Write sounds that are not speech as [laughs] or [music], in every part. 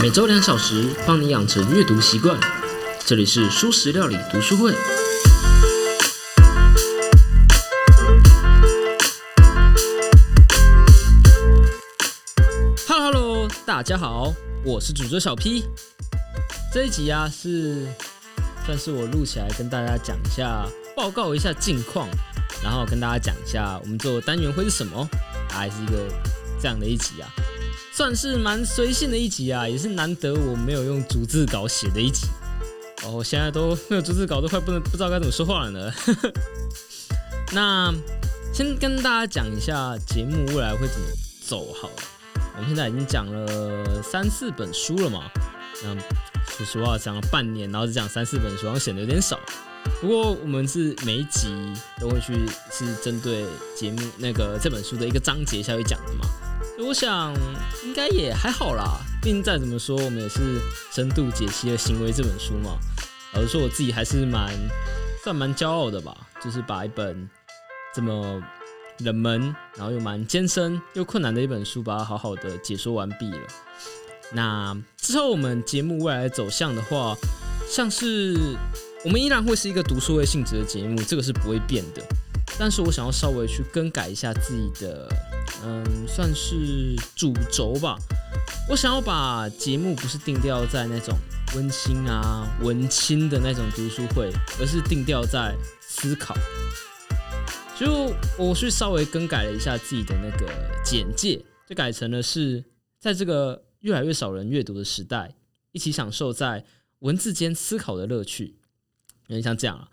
每周两小时，帮你养成阅读习惯。这里是蔬食料理读书会。Hello Hello，大家好，我是主角小 P。这一集啊，是算是我录起来跟大家讲一下，报告一下近况，然后跟大家讲一下我们做的单元会是什么，还是一个这样的一集啊，算是蛮随性的一集啊，也是难得我没有用逐字稿写的一集。哦，现在都没有逐字稿，都快不能不知道该怎么说话了呢。[laughs] 那先跟大家讲一下节目未来会怎么走好了。我们现在已经讲了三四本书了嘛，那说实话讲了半年，然后只讲三四本书，好像显得有点少。不过我们是每一集都会去是针对节目那个这本书的一个章节下去讲的嘛，我想应该也还好啦。毕竟再怎么说，我们也是深度解析了《行为》这本书嘛。老实说，我自己还是蛮算蛮骄傲的吧，就是把一本这么冷门，然后又蛮艰深又困难的一本书，把它好好的解说完毕了。那之后我们节目未来的走向的话，像是我们依然会是一个读书会性质的节目，这个是不会变的。但是我想要稍微去更改一下自己的，嗯，算是主轴吧。我想要把节目不是定调在那种温馨啊、文青的那种读书会，而是定调在思考。就我去稍微更改了一下自己的那个简介，就改成了是在这个越来越少人阅读的时代，一起享受在文字间思考的乐趣。有点像这样啊，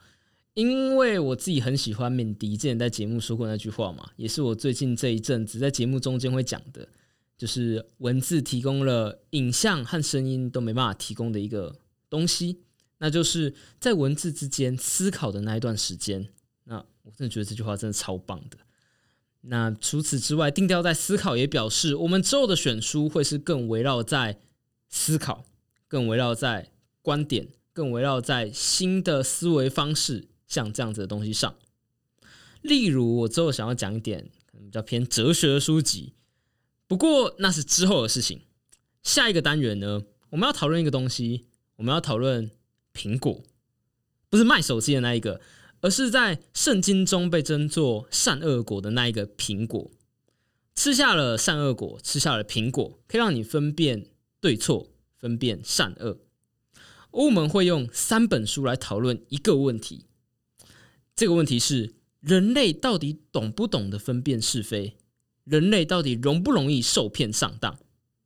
因为我自己很喜欢敏迪之前在节目说过那句话嘛，也是我最近这一阵子在节目中间会讲的，就是文字提供了影像和声音都没办法提供的一个东西，那就是在文字之间思考的那一段时间。那我真的觉得这句话真的超棒的。那除此之外，定调在思考，也表示我们之后的选书会是更围绕在思考，更围绕在观点，更围绕在新的思维方式，像这样子的东西上。例如，我之后想要讲一点可能比较偏哲学的书籍，不过那是之后的事情。下一个单元呢，我们要讨论一个东西，我们要讨论苹果，不是卖手机的那一个。而是在圣经中被称作善恶果的那一个苹果，吃下了善恶果，吃下了苹果，可以让你分辨对错，分辨善恶。我们会用三本书来讨论一个问题，这个问题是：人类到底懂不懂得分辨是非？人类到底容不容易受骗上当？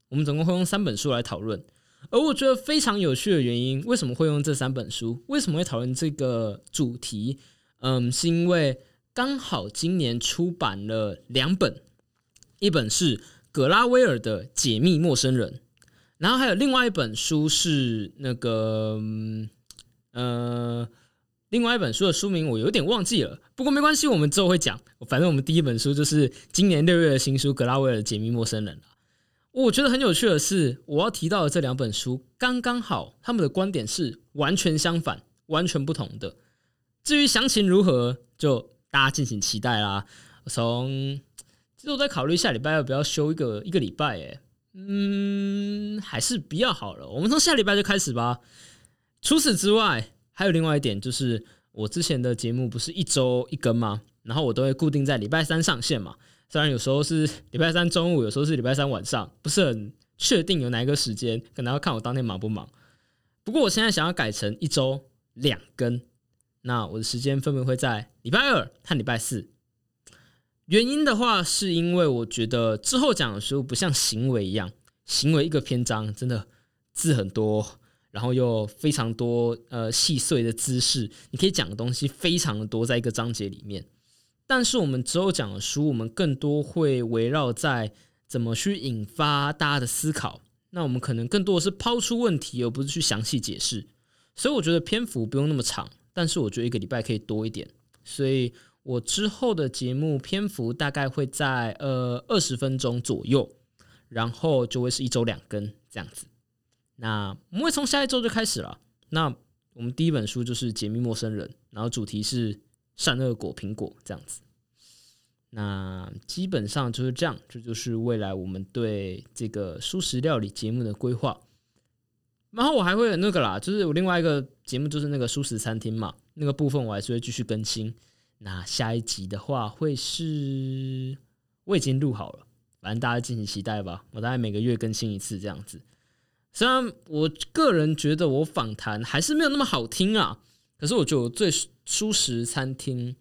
我们总共会用三本书来讨论。而我觉得非常有趣的原因，为什么会用这三本书？为什么会讨论这个主题？嗯，是因为刚好今年出版了两本，一本是葛拉威尔的《解密陌生人》，然后还有另外一本书是那个呃，另外一本书的书名我有点忘记了，不过没关系，我们之后会讲。反正我们第一本书就是今年六月的新书《格拉威尔解密陌生人》我觉得很有趣的是，我要提到的这两本书刚刚好，他们的观点是完全相反、完全不同的。至于详情如何，就大家敬请期待啦。从其实我在考虑下礼拜要不要休一个一个礼拜，哎，嗯，还是比较好了。我们从下礼拜就开始吧。除此之外，还有另外一点，就是我之前的节目不是一周一更吗？然后我都会固定在礼拜三上线嘛。虽然有时候是礼拜三中午，有时候是礼拜三晚上，不是很确定有哪一个时间，可能要看我当天忙不忙。不过我现在想要改成一周两更，那我的时间分别会在礼拜二和礼拜四。原因的话，是因为我觉得之后讲的书不像行为一样，行为一个篇章真的字很多，然后又非常多呃细碎的知识，你可以讲的东西非常的多，在一个章节里面。但是我们之后讲的书，我们更多会围绕在怎么去引发大家的思考。那我们可能更多的是抛出问题，而不是去详细解释。所以我觉得篇幅不用那么长，但是我觉得一个礼拜可以多一点。所以我之后的节目篇幅大概会在呃二十分钟左右，然后就会是一周两更这样子。那我们会从下一周就开始了。那我们第一本书就是《解密陌生人》，然后主题是。善恶果苹果这样子，那基本上就是这样，这就是未来我们对这个素食料理节目的规划。然后我还会有那个啦，就是我另外一个节目就是那个素食餐厅嘛，那个部分我还是会继续更新。那下一集的话会是我已经录好了，反正大家敬请期待吧。我大概每个月更新一次这样子。虽然我个人觉得我访谈还是没有那么好听啊，可是我觉得我最舒适餐厅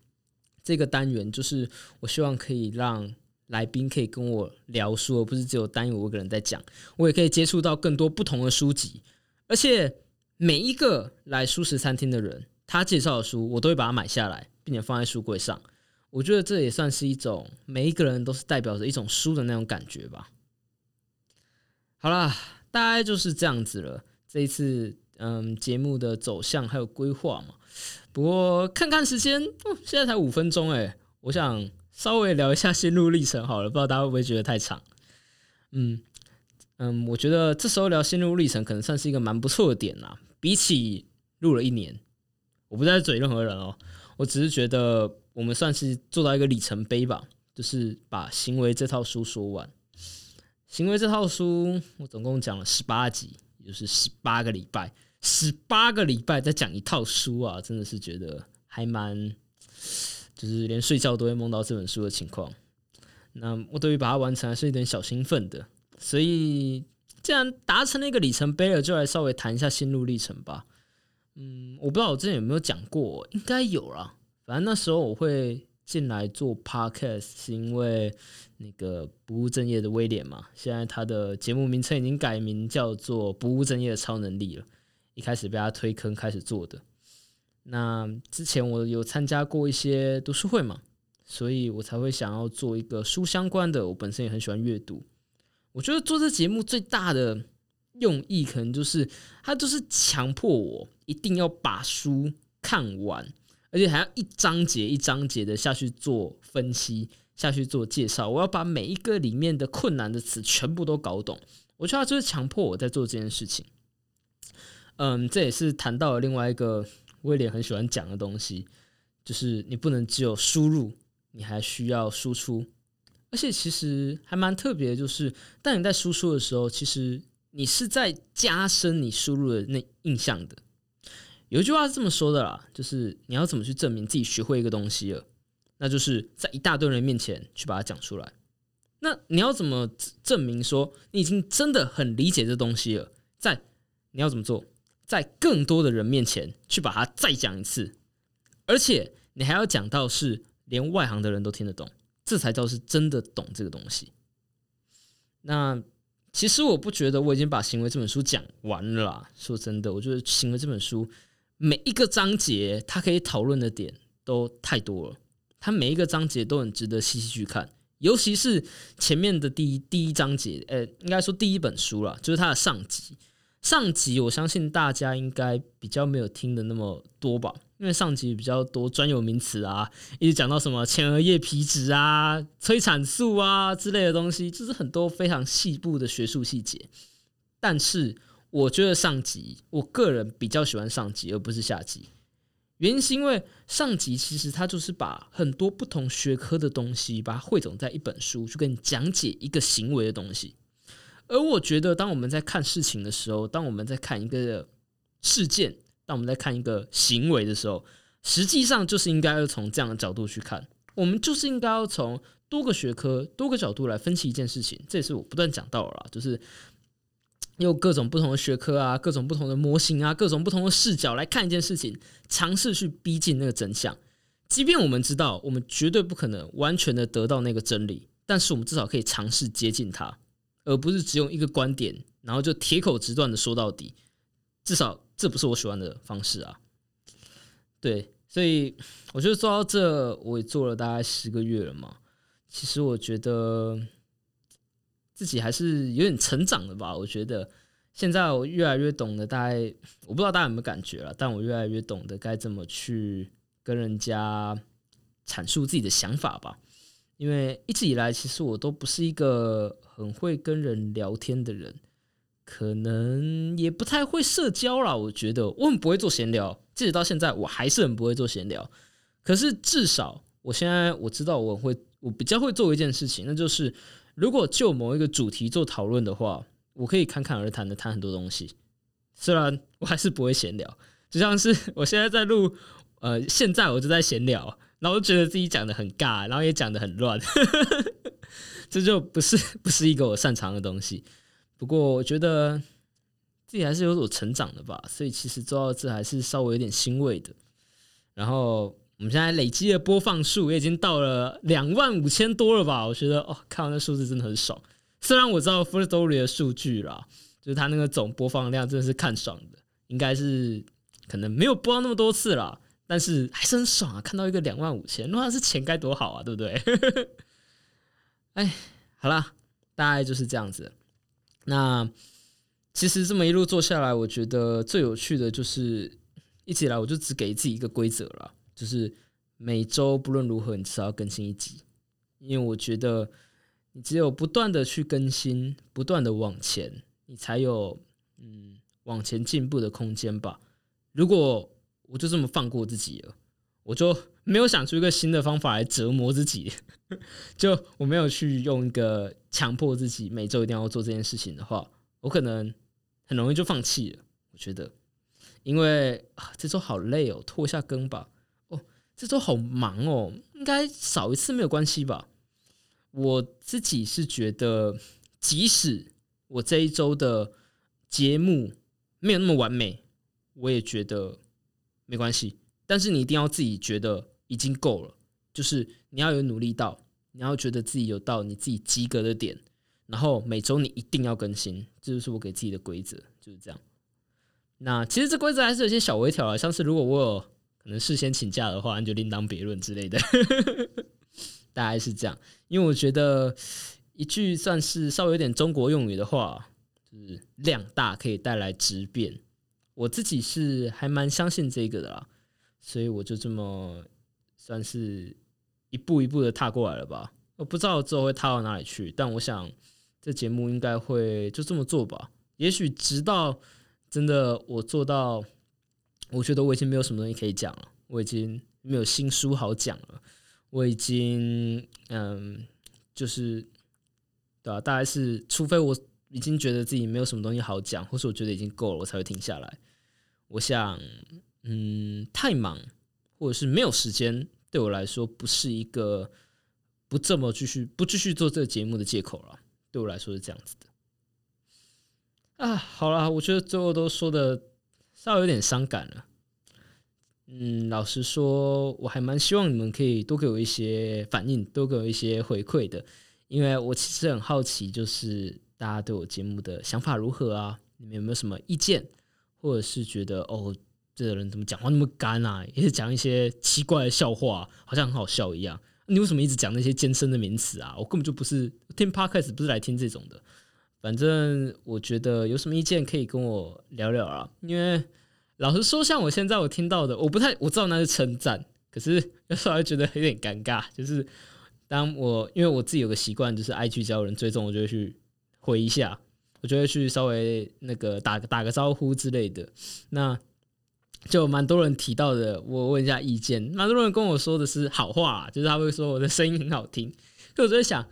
这个单元，就是我希望可以让来宾可以跟我聊书，而不是只有单有我一个人在讲。我也可以接触到更多不同的书籍，而且每一个来舒适餐厅的人，他介绍的书，我都会把它买下来。并且放在书柜上，我觉得这也算是一种每一个人都是代表着一种书的那种感觉吧。好啦，大概就是这样子了。这一次，嗯，节目的走向还有规划嘛。不过看看时间，现在才五分钟哎，我想稍微聊一下心路历程好了，不知道大家会不会觉得太长？嗯嗯，我觉得这时候聊心路历程可能算是一个蛮不错的点啦。比起录了一年，我不再嘴任何人哦。我只是觉得我们算是做到一个里程碑吧，就是把行为这套书说完。行为这套书我总共讲了十八集，也就是十八个礼拜，十八个礼拜在讲一套书啊，真的是觉得还蛮，就是连睡觉都会梦到这本书的情况。那我对于把它完成还是有点小兴奋的，所以既然达成了一个里程碑了，就来稍微谈一下心路历程吧。嗯，我不知道我之前有没有讲过，应该有啦。反正那时候我会进来做 podcast，是因为那个不务正业的威廉嘛。现在他的节目名称已经改名叫做《不务正业的超能力》了。一开始被他推坑开始做的。那之前我有参加过一些读书会嘛，所以我才会想要做一个书相关的。我本身也很喜欢阅读。我觉得做这节目最大的用意，可能就是他就是强迫我。一定要把书看完，而且还要一章节一章节的下去做分析，下去做介绍。我要把每一个里面的困难的词全部都搞懂。我觉得就是强迫我在做这件事情。嗯，这也是谈到了另外一个威廉很喜欢讲的东西，就是你不能只有输入，你还需要输出。而且其实还蛮特别的，就是当你在输出的时候，其实你是在加深你输入的那印象的。有一句话是这么说的啦，就是你要怎么去证明自己学会一个东西了？那就是在一大堆人面前去把它讲出来。那你要怎么证明说你已经真的很理解这东西了？在你要怎么做？在更多的人面前去把它再讲一次，而且你还要讲到是连外行的人都听得懂，这才叫是真的懂这个东西。那其实我不觉得我已经把《行为》这本书讲完了。啦。说真的，我觉得《行为》这本书。每一个章节，它可以讨论的点都太多了。它每一个章节都很值得细细去看，尤其是前面的第一第一章节，呃，应该说第一本书了，就是它的上集。上集我相信大家应该比较没有听的那么多吧，因为上集比较多专有名词啊，一直讲到什么前额叶皮质啊、催产素啊之类的东西，就是很多非常细部的学术细节，但是。我觉得上集，我个人比较喜欢上集，而不是下集。原因是因为上集其实它就是把很多不同学科的东西，把它汇总在一本书，去跟你讲解一个行为的东西。而我觉得，当我们在看事情的时候，当我们在看一个事件，当我们在看一个行为的时候，实际上就是应该要从这样的角度去看。我们就是应该要从多个学科、多个角度来分析一件事情。这也是我不断讲到了，就是。用各种不同的学科啊，各种不同的模型啊，各种不同的视角来看一件事情，尝试去逼近那个真相。即便我们知道我们绝对不可能完全的得到那个真理，但是我们至少可以尝试接近它，而不是只用一个观点，然后就铁口直断的说到底。至少这不是我喜欢的方式啊。对，所以我觉得做到这，我也做了大概十个月了嘛。其实我觉得。自己还是有点成长的吧，我觉得现在我越来越懂得，大概我不知道大家有没有感觉了，但我越来越懂得该怎么去跟人家阐述自己的想法吧。因为一直以来，其实我都不是一个很会跟人聊天的人，可能也不太会社交啦。我觉得我很不会做闲聊，即使到现在，我还是很不会做闲聊。可是至少我现在我知道，我会我比较会做一件事情，那就是。如果就某一个主题做讨论的话，我可以侃侃而谈的谈很多东西。虽然我还是不会闲聊，就像是我现在在录，呃，现在我就在闲聊，然后觉得自己讲的很尬，然后也讲的很乱，[laughs] 这就不是 [laughs] 不是一个我擅长的东西。不过我觉得自己还是有所成长的吧，所以其实做到这还是稍微有点欣慰的。然后我们现在累积的播放数也已经到了两万五千多了吧？我觉得哦，看到那数字真的很爽。虽然我知道 First Story 的数据啦，就是它那个总播放量真的是看爽的，应该是可能没有播到那么多次啦，但是还是很爽啊！看到一个两万五千，如果是钱该多好啊，对不对？[laughs] 哎，好啦，大概就是这样子。那其实这么一路做下来，我觉得最有趣的就是一起来，我就只给自己一个规则了，就是每周不论如何，你至少要更新一集，因为我觉得你只有不断的去更新，不断的往前，你才有嗯往前进步的空间吧。如果我就这么放过自己了，我就没有想出一个新的方法来折磨自己，[laughs] 就我没有去用一个。强迫自己每周一定要做这件事情的话，我可能很容易就放弃了。我觉得，因为啊，这周好累哦，拖一下更吧。这周好忙哦，应该少一次没有关系吧？我自己是觉得，即使我这一周的节目没有那么完美，我也觉得没关系。但是你一定要自己觉得已经够了，就是你要有努力到。你要觉得自己有到你自己及格的点，然后每周你一定要更新，这就是我给自己的规则，就是这样。那其实这规则还是有些小微调啊，像是如果我有可能事先请假的话，那就另当别论之类的。[laughs] 大概是这样，因为我觉得一句算是稍微有点中国用语的话，就是量大可以带来质变。我自己是还蛮相信这个的啦，所以我就这么算是。一步一步的踏过来了吧？我不知道之后会踏到哪里去，但我想这节目应该会就这么做吧。也许直到真的我做到，我觉得我已经没有什么东西可以讲了，我已经没有新书好讲了，我已经嗯，就是对吧？大概是除非我已经觉得自己没有什么东西好讲，或是我觉得已经够了，我才会停下来。我想，嗯，太忙或者是没有时间。对我来说，不是一个不这么继续不继续做这个节目的借口了。对我来说是这样子的。啊，好了，我觉得最后都说的稍微有点伤感了。嗯，老实说，我还蛮希望你们可以多给我一些反应，多给我一些回馈的，因为我其实很好奇，就是大家对我节目的想法如何啊？你们有没有什么意见，或者是觉得哦？这个人怎么讲话那么干啊？也是讲一些奇怪的笑话，好像很好笑一样。你为什么一直讲那些艰深的名词啊？我根本就不是听 podcast，不是来听这种的。反正我觉得有什么意见可以跟我聊聊啊。因为老实说，像我现在我听到的，我不太我知道那是称赞，可是 [laughs] 有时候觉得有点尴尬。就是当我因为我自己有个习惯，就是 IG 交人追踪，我就会去回一下，我就会去稍微那个打个打个招呼之类的。那就蛮多人提到的，我问一下意见，蛮多人跟我说的是好话，就是他会说我的声音很好听。就我在想，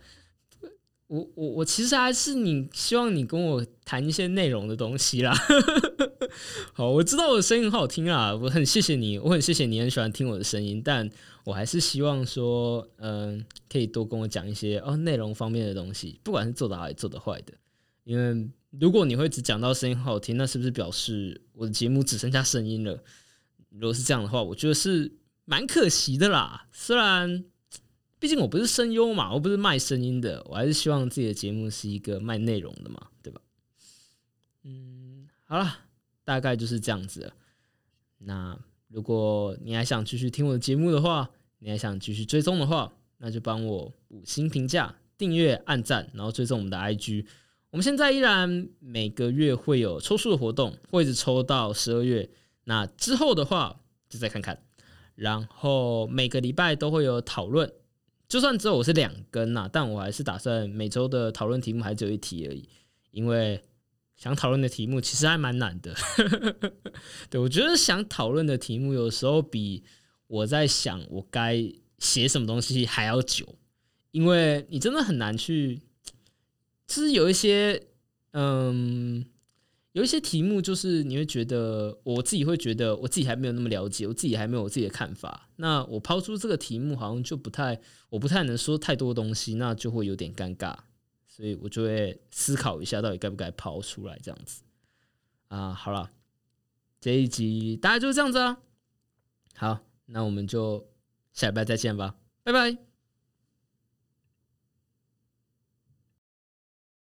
我我我其实还是你希望你跟我谈一些内容的东西啦。[laughs] 好，我知道我的声音很好听啊，我很谢谢你，我很谢谢你很喜欢听我的声音，但我还是希望说，嗯，可以多跟我讲一些哦内容方面的东西，不管是做的好还是做的坏的，因为。如果你会只讲到声音好听，那是不是表示我的节目只剩下声音了？如果是这样的话，我觉得是蛮可惜的啦。虽然毕竟我不是声优嘛，我不是卖声音的，我还是希望自己的节目是一个卖内容的嘛，对吧？嗯，好了，大概就是这样子。那如果你还想继续听我的节目的话，你还想继续追踪的话，那就帮我五星评价、订阅、按赞，然后追踪我们的 IG。我们现在依然每个月会有抽数的活动，会一直抽到十二月。那之后的话，就再看看。然后每个礼拜都会有讨论，就算只有我是两根呐，但我还是打算每周的讨论题目还只有一题而已，因为想讨论的题目其实还蛮难的。[laughs] 对我觉得想讨论的题目有时候比我在想我该写什么东西还要久，因为你真的很难去。就是有一些，嗯，有一些题目就是你会觉得，我自己会觉得我自己还没有那么了解，我自己还没有我自己的看法。那我抛出这个题目，好像就不太，我不太能说太多东西，那就会有点尴尬，所以我就会思考一下，到底该不该抛出来这样子。啊，好了，这一集大概就是这样子啊。好，那我们就下礼拜再见吧，拜拜。